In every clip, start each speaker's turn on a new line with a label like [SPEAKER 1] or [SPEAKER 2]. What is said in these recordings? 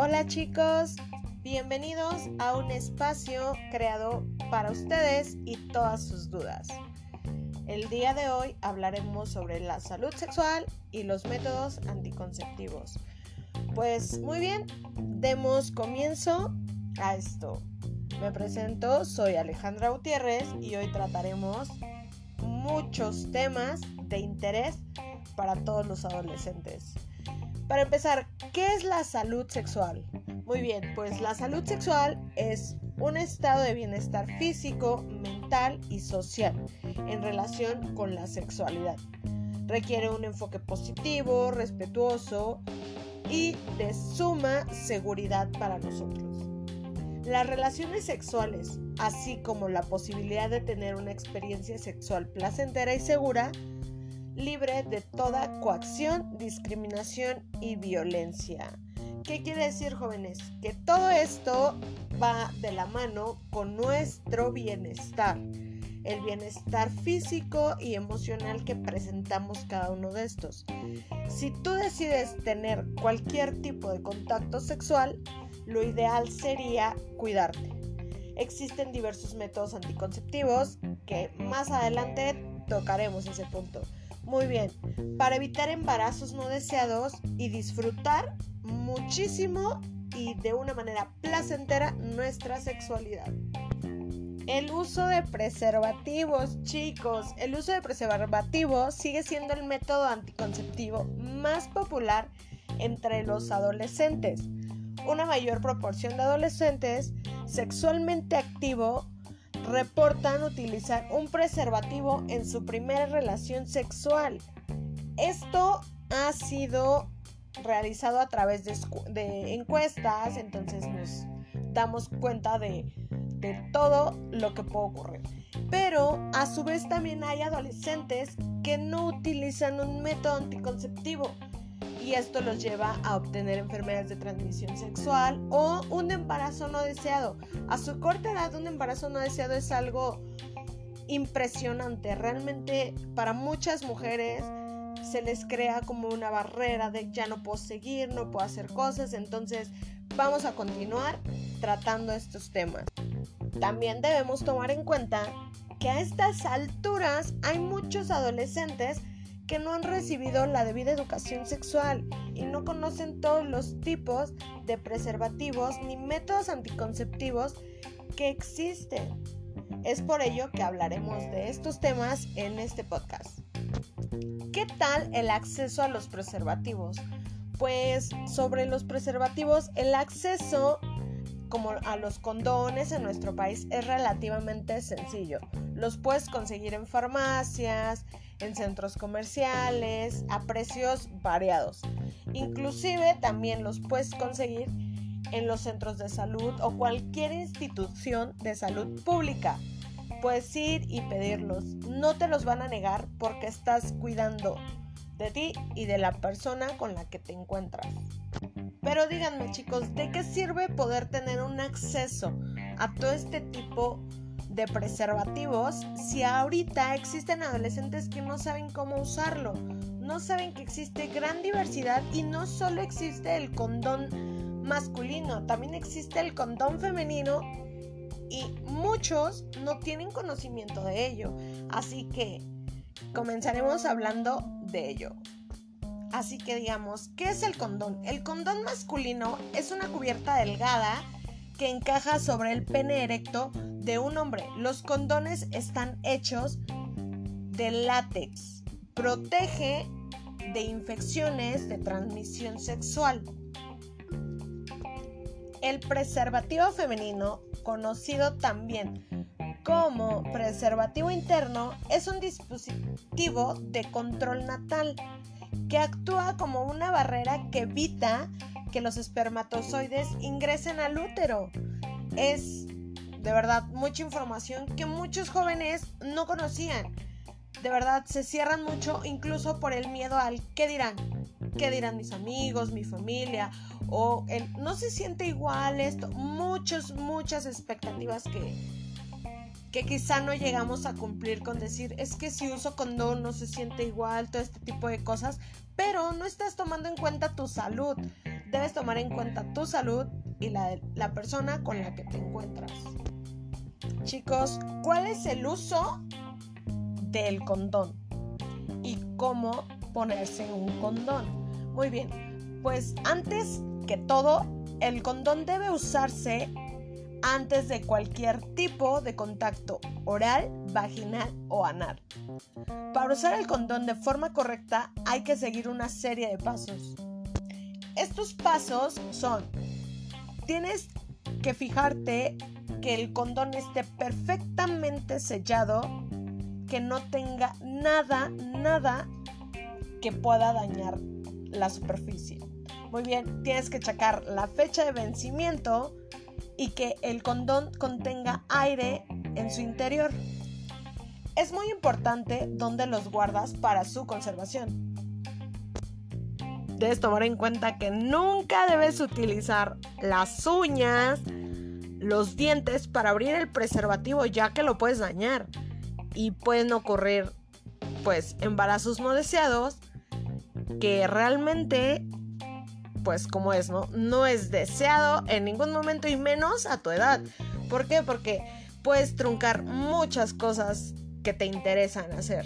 [SPEAKER 1] Hola chicos, bienvenidos a un espacio creado para ustedes y todas sus dudas. El día de hoy hablaremos sobre la salud sexual y los métodos anticonceptivos. Pues muy bien, demos comienzo a esto. Me presento, soy Alejandra Gutiérrez y hoy trataremos muchos temas de interés para todos los adolescentes. Para empezar, ¿qué es la salud sexual? Muy bien, pues la salud sexual es un estado de bienestar físico, mental y social en relación con la sexualidad. Requiere un enfoque positivo, respetuoso y de suma seguridad para nosotros. Las relaciones sexuales, así como la posibilidad de tener una experiencia sexual placentera y segura, libre de toda coacción, discriminación y violencia. ¿Qué quiere decir, jóvenes? Que todo esto va de la mano con nuestro bienestar, el bienestar físico y emocional que presentamos cada uno de estos. Si tú decides tener cualquier tipo de contacto sexual, lo ideal sería cuidarte. Existen diversos métodos anticonceptivos que más adelante tocaremos ese punto. Muy bien, para evitar embarazos no deseados y disfrutar muchísimo y de una manera placentera nuestra sexualidad. El uso de preservativos, chicos, el uso de preservativos sigue siendo el método anticonceptivo más popular entre los adolescentes. Una mayor proporción de adolescentes sexualmente activos reportan utilizar un preservativo en su primera relación sexual. Esto ha sido realizado a través de, encuestas, entonces nos damos cuenta de, todo lo que puede ocurrir. Pero a su vez también hay adolescentes que no utilizan un método anticonceptivo y esto los lleva a obtener enfermedades de transmisión sexual o un embarazo no deseado. A su corta edad un embarazo no deseado es algo impresionante. Realmente para muchas mujeres se les crea como una barrera de ya no puedo seguir, no puedo hacer cosas. Entonces vamos a continuar tratando estos temas. También debemos tomar en cuenta que a estas alturas hay muchos adolescentes que no han recibido la debida educación sexual y no conocen todos los tipos de preservativos ni métodos anticonceptivos que existen. Es por ello que hablaremos de estos temas en este podcast. ¿Qué tal el acceso a los preservativos? Pues sobre los preservativos, el acceso como a los condones en nuestro país es relativamente sencillo. Los puedes conseguir en farmacias, en centros comerciales, a precios variados. Inclusive también los puedes conseguir en los centros de salud o cualquier institución de salud pública. Puedes ir y pedirlos. No te los van a negar porque estás cuidando de ti y de la persona con la que te encuentras. Pero díganme chicos, ¿de qué sirve poder tener un acceso a todo este tipo de preservativos si ahorita existen adolescentes que no saben cómo usarlo? No saben que existe gran diversidad y no solo existe el condón masculino, también existe el condón femenino y muchos no tienen conocimiento de ello. Así que comenzaremos hablando de ello. Así que digamos, ¿qué es el condón? El condón masculino es una cubierta delgada que encaja sobre el pene erecto de un hombre. Los condones están hechos de látex. Protege de infecciones de transmisión sexual. El preservativo femenino, conocido también como preservativo interno, es un dispositivo de control natal que actúa como una barrera que evita que los espermatozoides ingresen al útero. Es de verdad mucha información que muchos jóvenes no conocían. De verdad se cierran mucho incluso por el miedo al qué dirán. ¿Qué dirán mis amigos, mi familia? O no se siente igual esto. Muchas, muchas expectativas que, que quizá no llegamos a cumplir con decir, es que si uso condón no se siente igual, todo este tipo de cosas, pero no estás tomando en cuenta tu salud. Debes tomar en cuenta tu salud y la la persona con la que te encuentras. Chicos, ¿cuál es el uso del condón? ¿Y cómo ponerse un condón? Muy bien, pues antes que todo, el condón debe usarse antes de cualquier tipo de contacto oral, vaginal o anal. Para usar el condón de forma correcta hay que seguir una serie de pasos. Estos pasos son, tienes que fijarte que el condón esté perfectamente sellado, que no tenga nada, nada que pueda dañar la superficie. Muy bien, tienes que checar la fecha de vencimiento, y que el condón contenga aire en su interior. Es muy importante dónde los guardas para su conservación. Debes tomar en cuenta que nunca debes utilizar las uñas, los dientes para abrir el preservativo ya que lo puedes dañar y pueden ocurrir pues embarazos no deseados que realmente pues como es, ¿no? No es deseado en ningún momento y menos a tu edad. ¿Por qué? Porque puedes truncar muchas cosas que te interesan hacer.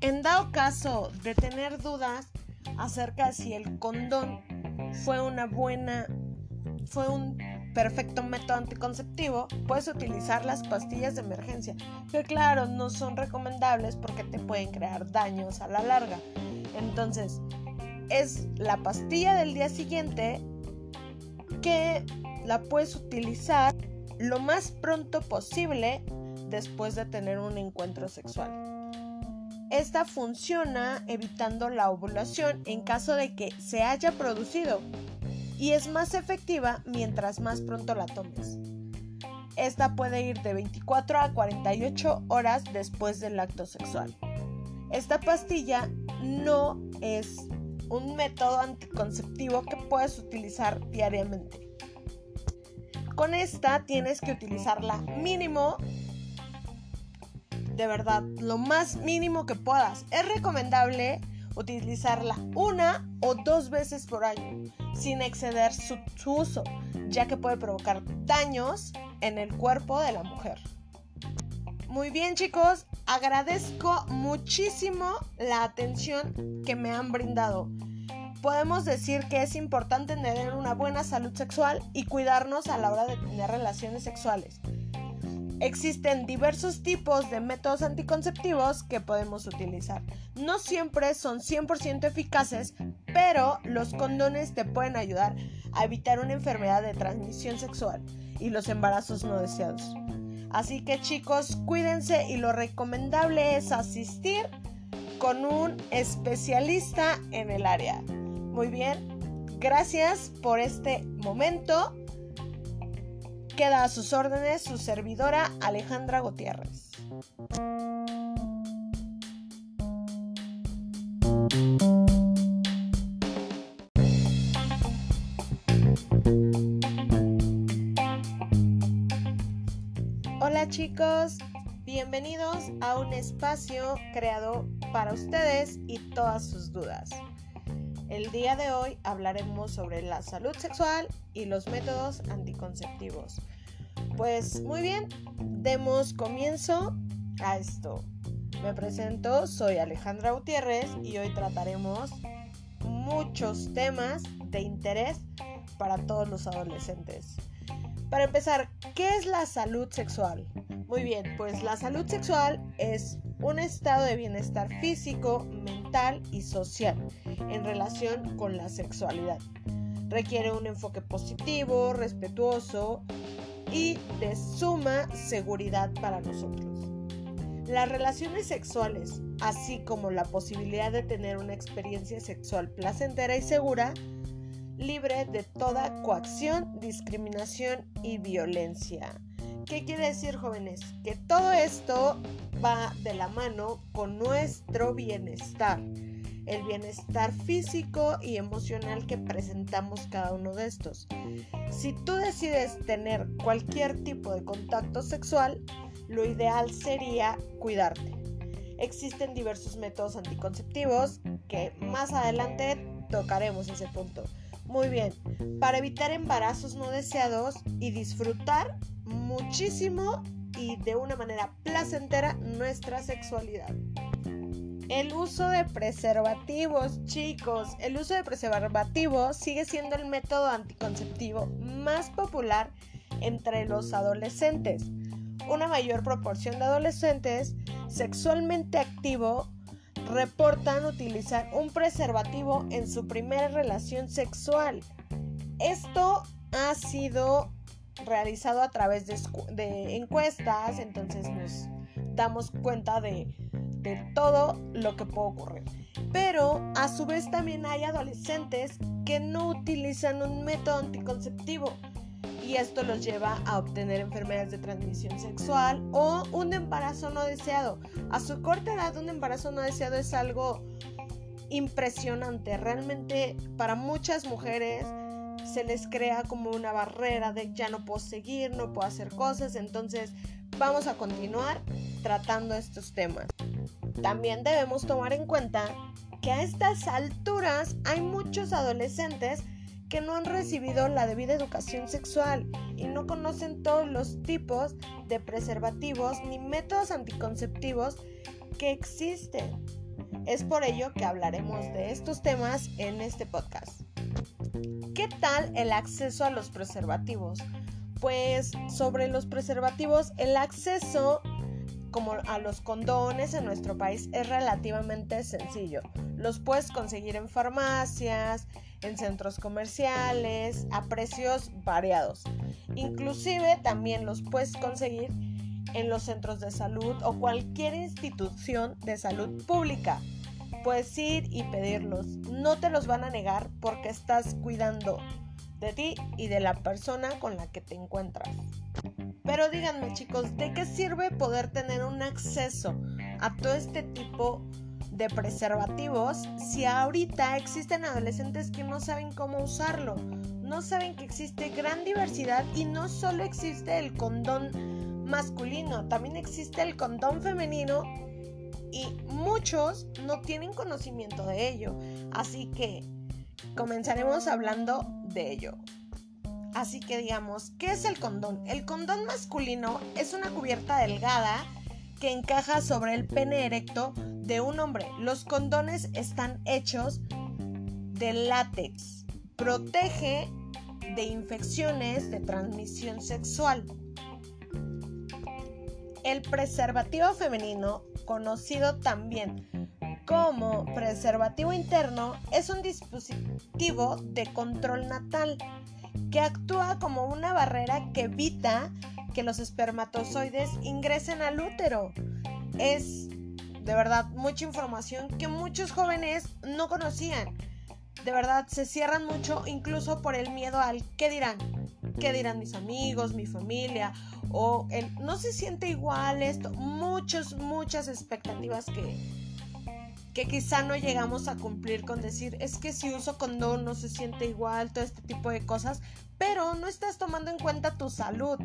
[SPEAKER 1] En dado caso de tener dudas acerca de si el condón fue una buena, fue un perfecto método anticonceptivo, puedes utilizar las pastillas de emergencia, que claro, no son recomendables porque te pueden crear daños a la larga. Entonces, es la pastilla del día siguiente que la puedes utilizar lo más pronto posible después de tener un encuentro sexual. Esta funciona evitando la ovulación en caso de que se haya producido y es más efectiva mientras más pronto la tomes. Esta puede ir de 24 a 48 horas después del acto sexual. Esta pastilla no es un método anticonceptivo que puedes utilizar diariamente. Con esta tienes que utilizarla mínimo, de verdad, lo más mínimo que puedas. Es recomendable utilizarla una o dos veces por año, sin exceder su, uso, ya que puede provocar daños en el cuerpo de la mujer. Muy bien chicos, agradezco muchísimo la atención que me han brindado. Podemos decir que es importante tener una buena salud sexual y cuidarnos a la hora de tener relaciones sexuales. Existen diversos tipos de métodos anticonceptivos que podemos utilizar. No siempre son 100% eficaces, pero los condones te pueden ayudar a evitar una enfermedad de transmisión sexual y los embarazos no deseados. Así que chicos, cuídense y lo recomendable es asistir con un especialista en el área. Muy bien, gracias por este momento. Queda a sus órdenes su servidora Alejandra Gutiérrez. Hola chicos, bienvenidos a un espacio creado para ustedes y todas sus dudas. El día de hoy hablaremos sobre la salud sexual y los métodos anticonceptivos. Pues muy bien, demos comienzo a esto. Me presento, soy Alejandra Gutiérrez y hoy trataremos muchos temas de interés para todos los adolescentes. Para empezar, ¿qué es la salud sexual? Muy bien, pues la salud sexual es un estado de bienestar físico, y social en relación con la sexualidad. Requiere un enfoque positivo, respetuoso y de suma seguridad para nosotros. Las relaciones sexuales, así como la posibilidad de tener una experiencia sexual placentera y segura, libre de toda coacción, discriminación y violencia. ¿Qué quiere decir, jóvenes? Que todo esto va de la mano con nuestro bienestar, el bienestar físico y emocional que presentamos cada uno de estos. Si tú decides tener cualquier tipo de contacto sexual, lo ideal sería cuidarte. Existen diversos métodos anticonceptivos que más adelante tocaremos ese punto. Muy bien, para evitar embarazos no deseados y disfrutar muchísimo y de una manera placentera nuestra sexualidad. El uso de preservativos, chicos. El uso de preservativos sigue siendo el método anticonceptivo más popular entre los adolescentes. Una mayor proporción de adolescentes sexualmente activos reportan utilizar un preservativo en su primera relación sexual. Esto ha sido realizado a través de, de encuestas, entonces nos damos cuenta de de todo lo que puede ocurrir. Pero a su vez también hay adolescentes que no utilizan un método anticonceptivo y esto los lleva a obtener enfermedades de transmisión sexual o un embarazo no deseado. A su corta edad un embarazo no deseado es algo impresionante. Realmente para muchas mujeres se les crea como una barrera de ya no puedo seguir, no puedo hacer cosas. Entonces vamos a continuar tratando estos temas. También debemos tomar en cuenta que a estas alturas hay muchos adolescentes que no han recibido la debida educación sexual y no conocen todos los tipos de preservativos ni métodos anticonceptivos que existen. Es por ello que hablaremos de estos temas en este podcast. ¿Qué tal el acceso a los preservativos? Pues sobre los preservativos, el acceso como a los condones en nuestro país es relativamente sencillo. Los puedes conseguir en farmacias, en centros comerciales, a precios variados. Inclusive también los puedes conseguir en los centros de salud o cualquier institución de salud pública. Puedes ir y pedirlos. No te los van a negar porque estás cuidando de ti y de la persona con la que te encuentras. Pero díganme chicos, ¿de qué sirve poder tener un acceso a todo este tipo de preservativos si ahorita existen adolescentes que no saben cómo usarlo? No saben que existe gran diversidad y no solo existe el condón masculino, también existe el condón femenino y muchos no tienen conocimiento de ello. Así que comenzaremos hablando de ello. Así que digamos, ¿qué es el condón? El condón masculino es una cubierta delgada que encaja sobre el pene erecto de un hombre. Los condones están hechos de látex. Protege de infecciones de transmisión sexual. El preservativo femenino, conocido también como preservativo interno, es un dispositivo de control natal que actúa como una barrera que evita que los espermatozoides ingresen al útero. Es de verdad mucha información que muchos jóvenes no conocían. De verdad se cierran mucho incluso por el miedo al qué dirán. ¿Qué dirán mis amigos, mi familia? O el no se siente igual esto. Muchas, muchas expectativas que, que quizá no llegamos a cumplir con decir, es que si uso condón no se siente igual, todo este tipo de cosas, pero no estás tomando en cuenta tu salud.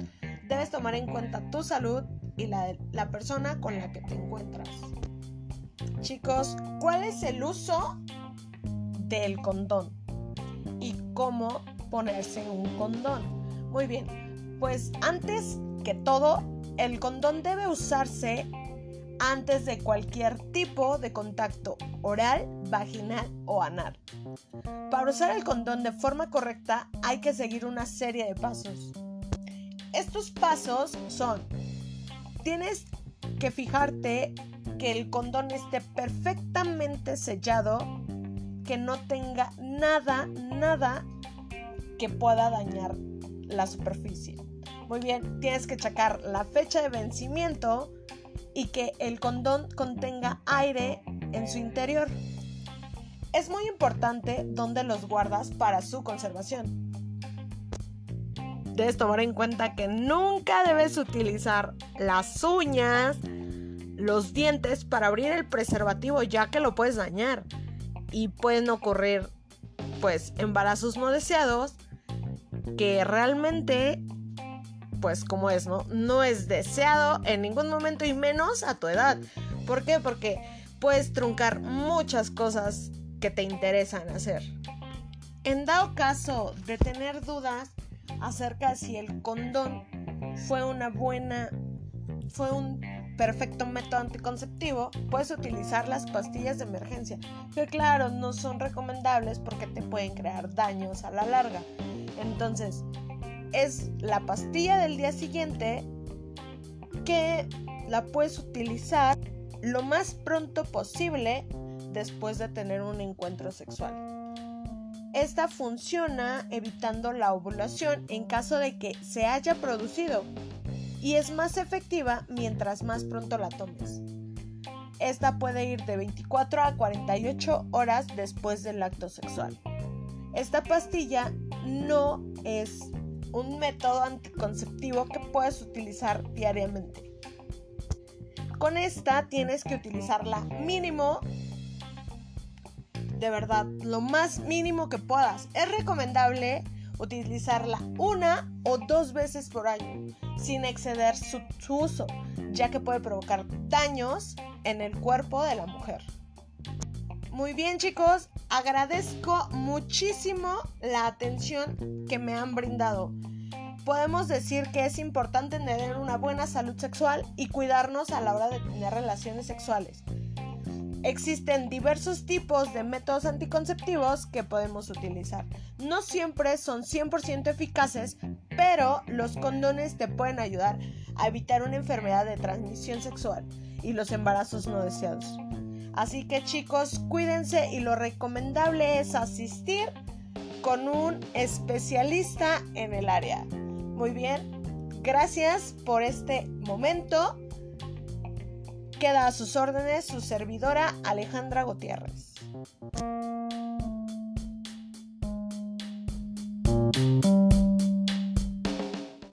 [SPEAKER 1] Debes tomar en cuenta tu salud y la de la persona con la que te encuentras. Chicos, ¿cuál es el uso del condón? ¿Y cómo ponerse un condón? Muy bien, pues antes que todo, el condón debe usarse antes de cualquier tipo de contacto oral, vaginal o anal. Para usar el condón de forma correcta hay que seguir una serie de pasos. Estos pasos son, tienes que fijarte que el condón esté perfectamente sellado, que no tenga nada, nada que pueda dañar la superficie. Muy bien, tienes que checar la fecha de vencimiento, y que el condón contenga aire en su interior. Es muy importante dónde los guardas para su conservación. Debes tomar en cuenta que nunca debes utilizar las uñas, los dientes para abrir el preservativo ya que lo puedes dañar y pueden ocurrir pues embarazos no deseados que realmente pues como es, ¿no? No es deseado en ningún momento y menos a tu edad. ¿Por qué? Porque puedes truncar muchas cosas que te interesan hacer. En dado caso de tener dudas acerca si el condón fue una buena, fue un perfecto método anticonceptivo, puedes utilizar las pastillas de emergencia, que claro, no son recomendables porque te pueden crear daños a la larga. Entonces, es la pastilla del día siguiente que la puedes utilizar lo más pronto posible después de tener un encuentro sexual. Esta funciona evitando la ovulación en caso de que se haya producido y es más efectiva mientras más pronto la tomes. Esta puede ir de 24 a 48 horas después del acto sexual. Esta pastilla no es un método anticonceptivo que puedes utilizar diariamente. Con esta tienes que utilizarla mínimo, de verdad, lo más mínimo que puedas. Es recomendable utilizarla una o dos veces por año, sin exceder su, su uso, ya que puede provocar daños en el cuerpo de la mujer. Muy bien chicos, agradezco muchísimo la atención que me han brindado. Podemos decir que es importante tener una buena salud sexual y cuidarnos a la hora de tener relaciones sexuales. Existen diversos tipos de métodos anticonceptivos que podemos utilizar. No siempre son 100% eficaces, pero los condones te pueden ayudar a evitar una enfermedad de transmisión sexual y los embarazos no deseados. Así que chicos, cuídense y lo recomendable es asistir con un especialista en el área. Muy bien, gracias por este momento. Queda a sus órdenes su servidora Alejandra Gutiérrez.